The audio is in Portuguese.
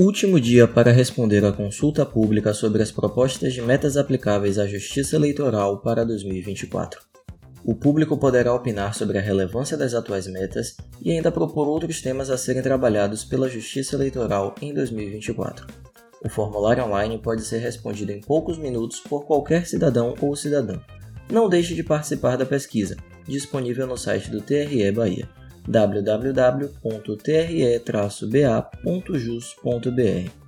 Último dia para responder à consulta pública sobre as propostas de metas aplicáveis à Justiça Eleitoral para 2024. O público poderá opinar sobre a relevância das atuais metas e ainda propor outros temas a serem trabalhados pela Justiça Eleitoral em 2024. O formulário online pode ser respondido em poucos minutos por qualquer cidadão ou cidadã. Não deixe de participar da pesquisa, disponível no site do TRE Bahia www.tre-ba.jus.br.